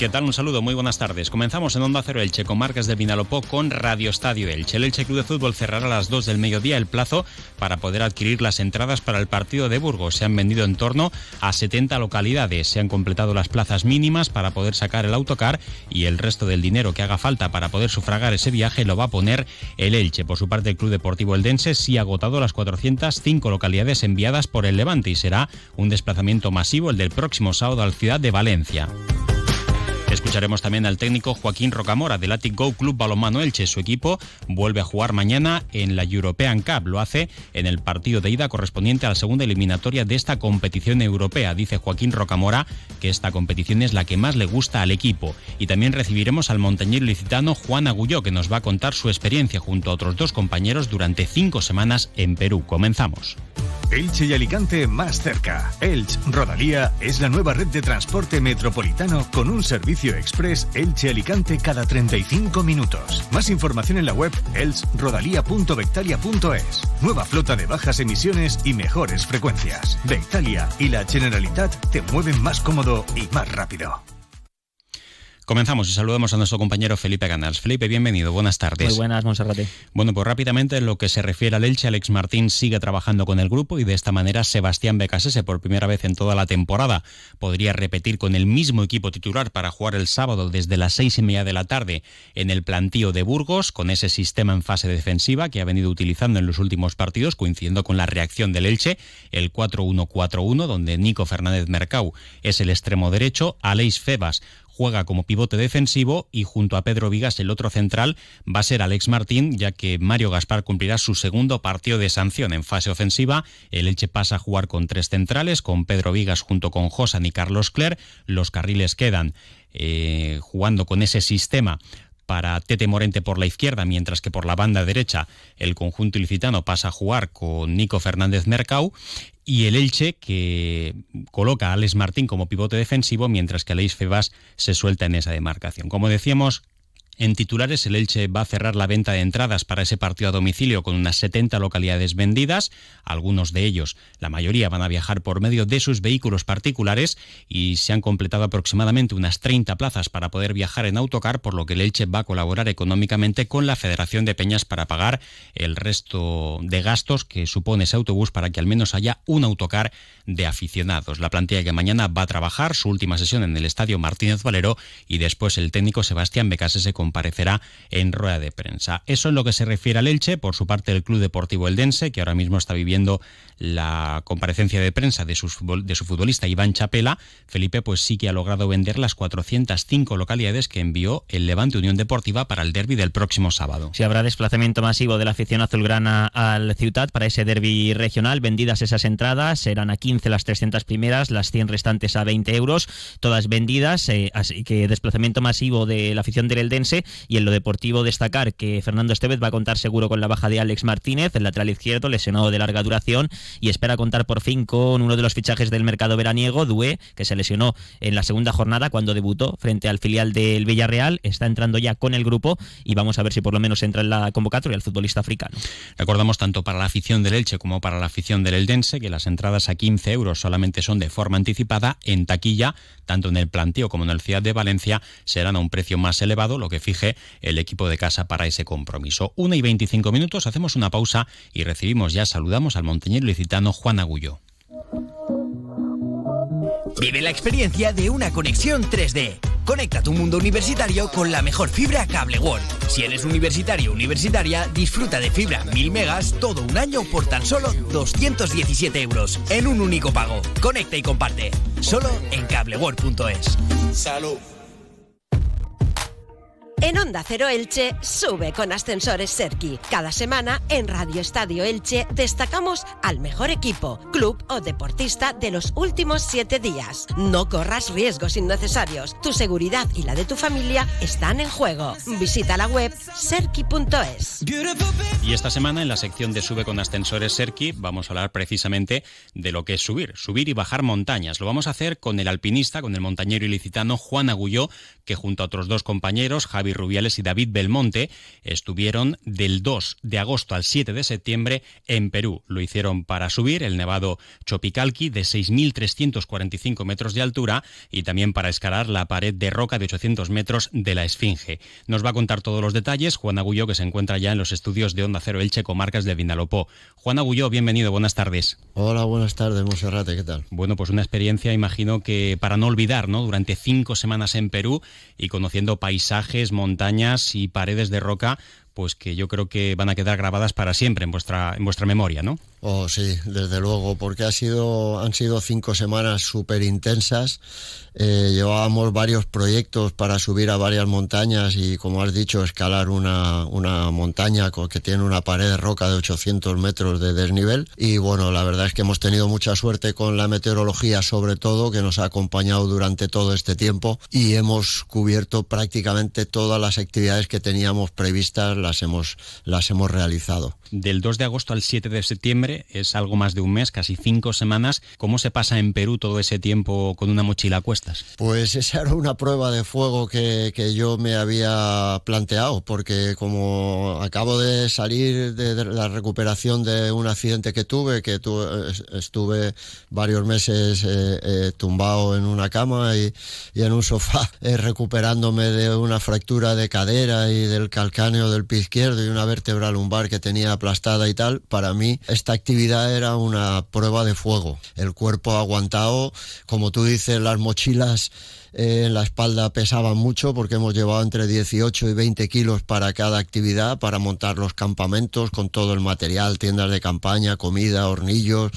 ¿Qué tal? Un saludo, muy buenas tardes. Comenzamos en Onda Cero Elche con Marcas de Vinalopó con Radio Estadio Elche. El Elche Club de Fútbol cerrará a las 2 del mediodía el plazo para poder adquirir las entradas para el partido de Burgos. Se han vendido en torno a 70 localidades. Se han completado las plazas mínimas para poder sacar el autocar y el resto del dinero que haga falta para poder sufragar ese viaje lo va a poner el Elche. Por su parte, el Club Deportivo Eldense sí ha agotado las 405 localidades enviadas por el Levante y será un desplazamiento masivo el del próximo sábado a la ciudad de Valencia. Escucharemos también al técnico Joaquín Rocamora del Atic Club Balonmano Elche. Su equipo vuelve a jugar mañana en la European Cup. Lo hace en el partido de ida correspondiente a la segunda eliminatoria de esta competición europea. Dice Joaquín Rocamora que esta competición es la que más le gusta al equipo. Y también recibiremos al montañero licitano Juan Agulló que nos va a contar su experiencia junto a otros dos compañeros durante cinco semanas en Perú. Comenzamos. Elche y Alicante más cerca. Elche Rodalía es la nueva red de transporte metropolitano con un servicio express Elche Alicante cada 35 minutos. Más información en la web elchrodalía.vectalia.es. Nueva flota de bajas emisiones y mejores frecuencias. Vectalia y la Generalitat te mueven más cómodo y más rápido. Comenzamos y saludamos a nuestro compañero Felipe Canals. Felipe, bienvenido, buenas tardes. Muy buenas, Monserrate. Bueno, pues rápidamente en lo que se refiere al Elche, Alex Martín sigue trabajando con el grupo y de esta manera Sebastián Becasese, por primera vez en toda la temporada, podría repetir con el mismo equipo titular para jugar el sábado desde las seis y media de la tarde en el plantío de Burgos, con ese sistema en fase defensiva que ha venido utilizando en los últimos partidos, coincidiendo con la reacción del Elche, el 4-1-4-1, donde Nico Fernández Mercau es el extremo derecho, Aleix Febas juega como pivote defensivo y junto a Pedro Vigas el otro central va a ser Alex Martín, ya que Mario Gaspar cumplirá su segundo partido de sanción en fase ofensiva. El Elche pasa a jugar con tres centrales, con Pedro Vigas junto con Josan y Carlos Cler. Los carriles quedan eh, jugando con ese sistema para Tete Morente por la izquierda, mientras que por la banda derecha el conjunto ilicitano pasa a jugar con Nico Fernández Mercau y el Elche que coloca a Alex Martín como pivote defensivo, mientras que Aleix Febas se suelta en esa demarcación. Como decíamos, en titulares, el Elche va a cerrar la venta de entradas para ese partido a domicilio con unas 70 localidades vendidas. Algunos de ellos, la mayoría, van a viajar por medio de sus vehículos particulares y se han completado aproximadamente unas 30 plazas para poder viajar en autocar, por lo que el Elche va a colaborar económicamente con la Federación de Peñas para pagar el resto de gastos que supone ese autobús para que al menos haya un autocar de aficionados. La plantilla que mañana va a trabajar su última sesión en el Estadio Martínez Valero y después el técnico Sebastián Becase se comparecerá en rueda de prensa. Eso en lo que se refiere al Elche, por su parte el Club Deportivo Eldense, que ahora mismo está viviendo la comparecencia de prensa de su, de su futbolista Iván Chapela, Felipe pues sí que ha logrado vender las 405 localidades que envió el Levante Unión Deportiva para el derby del próximo sábado. Si habrá desplazamiento masivo de la afición azulgrana al Ciutat para ese derby regional, vendidas esas entradas, serán a 15 las 300 primeras, las 100 restantes a 20 euros, todas vendidas, eh, así que desplazamiento masivo de la afición del Eldense y en lo deportivo destacar que Fernando Estevez va a contar seguro con la baja de Alex Martínez, el lateral izquierdo, lesionado de larga duración, y espera contar por fin con uno de los fichajes del mercado veraniego, Due, que se lesionó en la segunda jornada cuando debutó frente al filial del Villarreal. Está entrando ya con el grupo y vamos a ver si por lo menos entra en la convocatoria el futbolista africano. Recordamos tanto para la afición del Elche como para la afición del Eldense que las entradas a 15 euros solamente son de forma anticipada en taquilla, tanto en el planteo como en el Ciudad de Valencia, serán a un precio más elevado, lo que fije el equipo de casa para ese compromiso. Una y 25 minutos, hacemos una pausa y recibimos ya, saludamos al montañero licitano Juan Agullo. Vive la experiencia de una conexión 3D. Conecta tu mundo universitario con la mejor fibra Cable World. Si eres universitario o universitaria, disfruta de fibra 1000 megas todo un año por tan solo 217 euros en un único pago. Conecta y comparte. Solo en cableworld.es. Salud. En Onda Cero Elche, sube con ascensores Serki. Cada semana en Radio Estadio Elche destacamos al mejor equipo, club o deportista de los últimos siete días. No corras riesgos innecesarios. Tu seguridad y la de tu familia están en juego. Visita la web serki.es. Y esta semana en la sección de Sube con ascensores Serki vamos a hablar precisamente de lo que es subir, subir y bajar montañas. Lo vamos a hacer con el alpinista, con el montañero ilicitano Juan Agulló, que junto a otros dos compañeros, Javi Rubiales y David Belmonte estuvieron del 2 de agosto al 7 de septiembre en Perú. Lo hicieron para subir el nevado Chopicalqui de 6.345 metros de altura y también para escalar la pared de roca de 800 metros de la Esfinge. Nos va a contar todos los detalles Juan Agullo, que se encuentra ya en los estudios de Onda Cero Elche, comarcas de Vinalopó. Juan Agullo, bienvenido, buenas tardes. Hola, buenas tardes, Monserrate, ¿qué tal? Bueno, pues una experiencia, imagino que para no olvidar, ¿no? Durante cinco semanas en Perú y conociendo paisajes, montañas y paredes de roca, pues que yo creo que van a quedar grabadas para siempre en vuestra, en vuestra memoria, ¿no? Oh, sí, desde luego, porque ha sido, han sido cinco semanas súper intensas. Eh, llevábamos varios proyectos para subir a varias montañas y, como has dicho, escalar una, una montaña que tiene una pared de roca de 800 metros de desnivel. Y bueno, la verdad es que hemos tenido mucha suerte con la meteorología, sobre todo, que nos ha acompañado durante todo este tiempo y hemos cubierto prácticamente todas las actividades que teníamos previstas, las hemos, las hemos realizado. Del 2 de agosto al 7 de septiembre es algo más de un mes, casi cinco semanas. ¿Cómo se pasa en Perú todo ese tiempo con una mochila a cuestas? Pues esa era una prueba de fuego que, que yo me había planteado, porque como acabo de salir de, la recuperación de un accidente que tuve, que estuve varios meses eh, eh, tumbado en una cama y, y en un sofá, eh, recuperándome de una fractura de cadera y del calcáneo del pie izquierdo y una vértebra lumbar que tenía aplastada y tal, para mí esta actividad era una prueba de fuego. El cuerpo aguantado, como tú dices, las mochilas eh, en la espalda pesaban mucho porque hemos llevado entre 18 y 20 kilos para cada actividad, para montar los campamentos con todo el material, tiendas de campaña, comida, hornillos,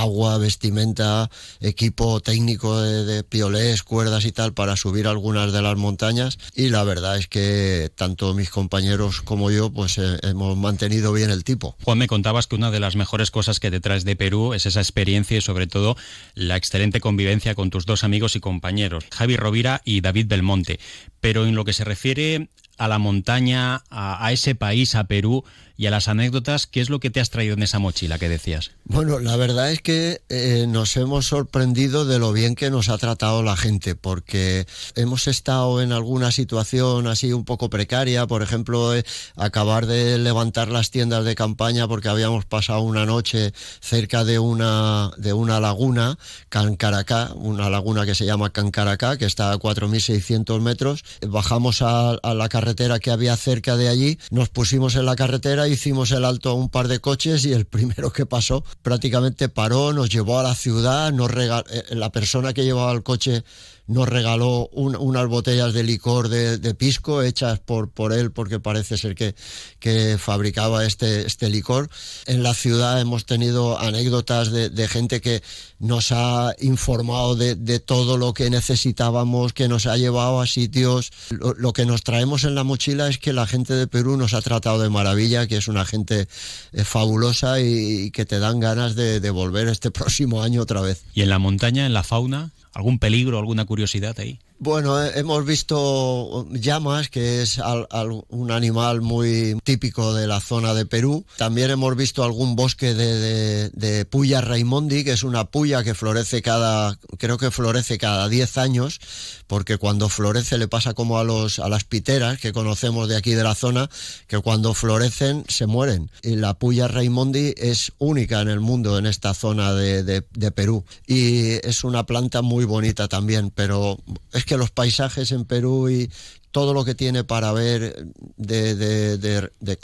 agua, vestimenta, equipo técnico de, piolés, cuerdas y tal para subir algunas de las montañas y la verdad es que tanto mis compañeros como yo pues eh, hemos mantenido bien el tipo. Juan, me contabas que una de las mejores cosas que te traes de Perú es esa experiencia y sobre todo la excelente convivencia con tus dos amigos y compañeros, Javi Rovira y David Belmonte. Pero en lo que se refiere a la montaña, a, ese país, a Perú y a las anécdotas, ¿qué es lo que te has traído en esa mochila que decías? Bueno, la verdad es que eh, nos hemos sorprendido de lo bien que nos ha tratado la gente, porque hemos estado en alguna situación así un poco precaria, por ejemplo, eh, acabar de levantar las tiendas de campaña porque habíamos pasado una noche cerca de una, de una laguna, Cancaracá, una laguna que se llama Cancaracá, que está a 4.600 metros. Bajamos a, a la carretera que había cerca de allí, nos pusimos en la carretera, hicimos el alto a un par de coches y el primero que pasó prácticamente paró, nos llevó a la ciudad, nos eh, la persona que llevaba el coche nos regaló unas botellas de licor de, pisco hechas por, por él porque parece ser que, que fabricaba este, este licor. En la ciudad hemos tenido anécdotas de, gente que nos ha informado de, todo lo que necesitábamos, que nos ha llevado a sitios. Lo, que nos traemos en la mochila es que la gente de Perú nos ha tratado de maravilla, que es una gente eh, fabulosa y, y, que te dan ganas de, de volver este próximo año otra vez. ¿Y en la montaña, en la fauna? ¿Algún peligro, alguna curiosidad ahí? Bueno, eh, hemos visto llamas, que es un animal muy típico de la zona de Perú. También hemos visto algún bosque de, de, puya raimondi, que es una puya que florece cada, creo que florece cada 10 años, porque cuando florece le pasa como a, los, a las piteras que conocemos de aquí de la zona, que cuando florecen se mueren. Y la puya raimondi es única en el mundo, en esta zona de, de Perú. Y es una planta muy bonita también, pero es que los paisajes en Perú y todo lo que tiene para ver de, de,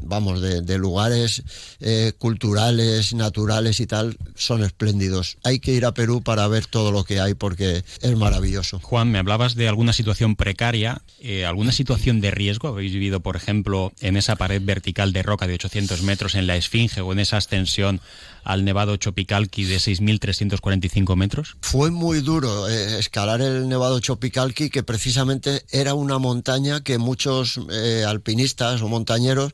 vamos de, lugares eh, culturales naturales y tal son espléndidos. Hay que ir a Perú para ver todo lo que hay porque es maravilloso. Juan me hablabas de alguna situación precaria. Eh, alguna situación de riesgo habéis vivido por ejemplo en esa pared vertical de roca de 800 metros en la Esfinge o en esa ascensión al Nevado Chopicalqui de 6.345 metros? Fue muy duro eh, escalar el Nevado Chopicalqui, que precisamente era una montaña que muchos eh, alpinistas o montañeros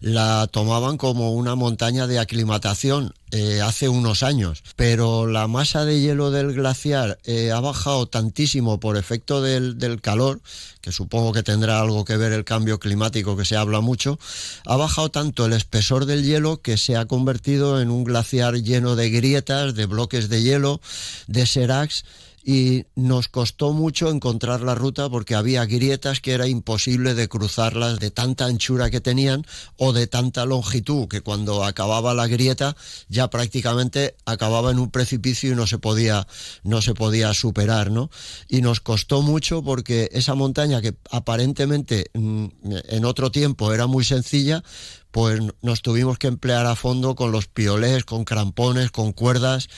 la tomaban como una montaña de aclimatación eh, hace unos años, pero la masa de hielo del glaciar eh, ha bajado tantísimo por efecto del, del, calor, que supongo que tendrá algo que ver el cambio climático que se habla mucho, ha bajado tanto el espesor del hielo que se ha convertido en un glaciar lleno de grietas, de bloques de hielo, de seracs, y nos costó mucho encontrar la ruta porque había grietas que era imposible de cruzarlas de tanta anchura que tenían o de tanta longitud que cuando acababa la grieta ya prácticamente acababa en un precipicio y no se podía no se podía superar, ¿no? Y nos costó mucho porque esa montaña que aparentemente mm, en otro tiempo era muy sencilla, pues nos tuvimos que emplear a fondo con los piolés, con crampones, con cuerdas,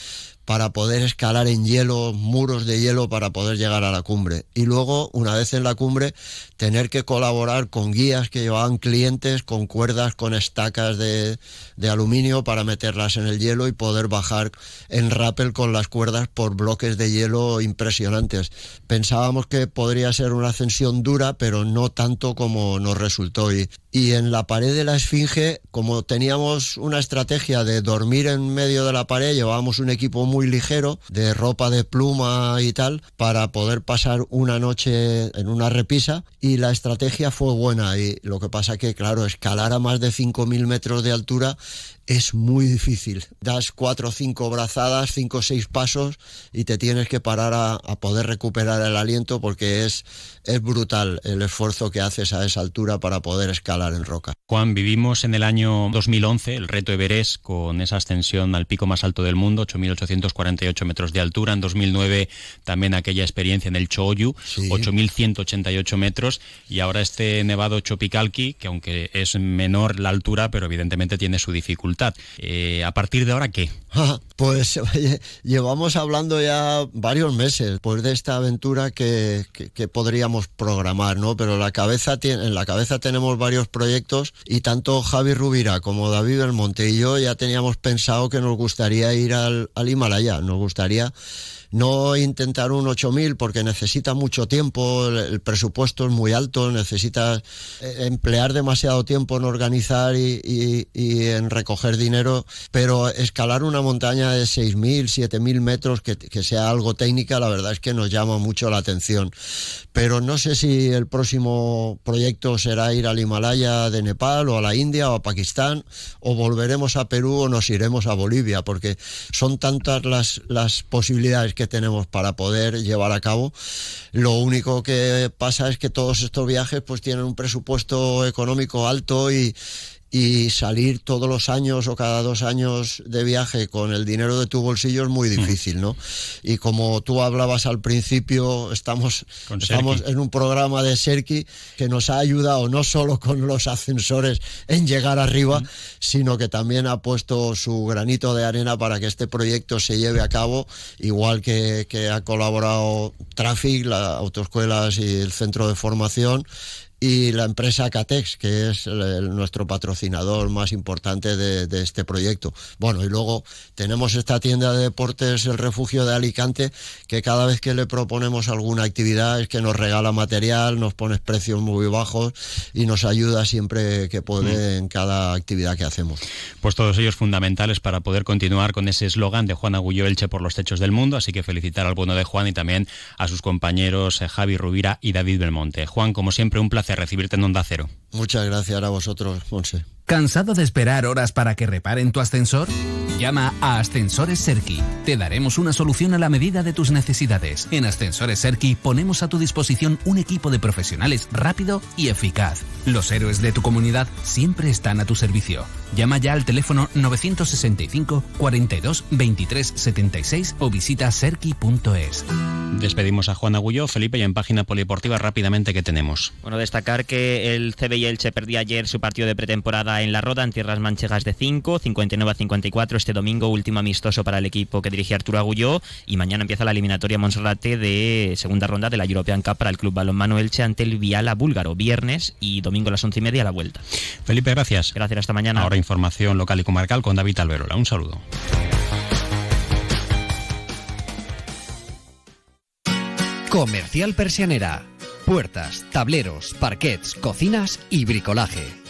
para poder escalar en hielo, muros de hielo para poder llegar a la cumbre. Y luego, una vez en la cumbre, tener que colaborar con guías que llevaban clientes con cuerdas, con estacas de, de aluminio para meterlas en el hielo y poder bajar en rappel con las cuerdas por bloques de hielo impresionantes. Pensábamos que podría ser una ascensión dura, pero no tanto como nos resultó. Y, y en la pared de la Esfinge, como teníamos una estrategia de dormir en medio de la pared, llevábamos un equipo muy ligero de ropa de pluma y tal para poder pasar una noche en una repisa y la estrategia fue buena. Y lo que pasa que claro, escalar a más de 5.000 metros de altura es muy difícil. Das cuatro o cinco brazadas, cinco o seis pasos y te tienes que parar a, poder recuperar el aliento porque es, es brutal el esfuerzo que haces a esa altura para poder escalar en roca. Juan, vivimos en el año 2011 el reto Everest con esa ascensión al pico más alto del mundo, 8.848 metros de altura. En 2009 también aquella experiencia en el Choyu, 8.188 metros. Y ahora este nevado Chopicalqui, que aunque es menor la altura, pero evidentemente tiene su dificultad eh, ¿A partir de ahora qué? Pues llevamos hablando ya varios meses pues de esta aventura que, podríamos programar, ¿no? Pero la cabeza en la cabeza tenemos varios proyectos y tanto Javi Rubira como David Belmonte y yo ya teníamos pensado que nos gustaría ir al, al Himalaya, nos gustaría no intentar un 8000 porque necesita mucho tiempo, el, presupuesto es muy alto, necesitas eh, emplear demasiado tiempo en organizar y, en recoger dinero, pero escalar una montaña de 6000, 7000 metros que, que sea algo técnica, la verdad es que nos llama mucho la atención. Pero no sé si el próximo proyecto será ir al Himalaya de Nepal o a la India o a Pakistán o volveremos a Perú o nos iremos a Bolivia, porque son tantas las, las posibilidades que tenemos para poder llevar a cabo. Lo único que pasa es que todos estos viajes pues tienen un presupuesto económico alto y, y salir todos los años o cada dos años de viaje con el dinero de tu bolsillo es muy hmm. difícil, ¿no? Y como tú hablabas al principio, estamos, estamos en un programa de Serki que nos ha ayudado no solo con los ascensores en llegar arriba, hmm. sino que también ha puesto su granito de arena para que este proyecto se lleve a cabo, igual que, que ha colaborado Traffic, las autoescuelas y el centro de formación y la empresa Catex, que es nuestro patrocinador más importante de, este proyecto. Bueno, y luego tenemos esta tienda de deportes, el refugio de Alicante, que cada vez que le proponemos alguna actividad es que nos regala material, nos pone precios muy bajos y nos ayuda siempre que puede mm. en cada actividad que hacemos. Pues todos ellos fundamentales para poder continuar con ese eslogan de Juan Agullo Elche por los techos del mundo, así que felicitar al bueno de Juan y también a sus compañeros eh, Javi Rubira y David Belmonte. Juan, como siempre, un placer recibirte en Onda Cero. Muchas gracias a vosotros, Monse. ¿Cansado de esperar horas para que reparen tu ascensor? Llama a Ascensores Serki. Te daremos una solución a la medida de tus necesidades. En Ascensores Serki ponemos a tu disposición un equipo de profesionales rápido y eficaz. Los héroes de tu comunidad siempre están a tu servicio. Llama ya al teléfono 965 42 23 76 o visita serki.es. Despedimos a Juan Agulló, Felipe, y en página polideportiva rápidamente que tenemos. Bueno, destacar que el CB Elche perdió ayer su partido de pretemporada en la Roda en tierras manchegas de 5, 59 a 54 este domingo, último amistoso para el equipo que dirige Arturo Agulló y mañana empieza la eliminatoria Monserrate de segunda ronda de la European Cup para el Club Balonmano Elche ante el Viala búlgaro, viernes y domingo a las once y media a la vuelta. Felipe, gracias. Gracias, hasta mañana. Ahora información local y comarcal con David Alberola. Un saludo. Comercial Persianera. Puertas, tableros, parquets, cocinas y bricolaje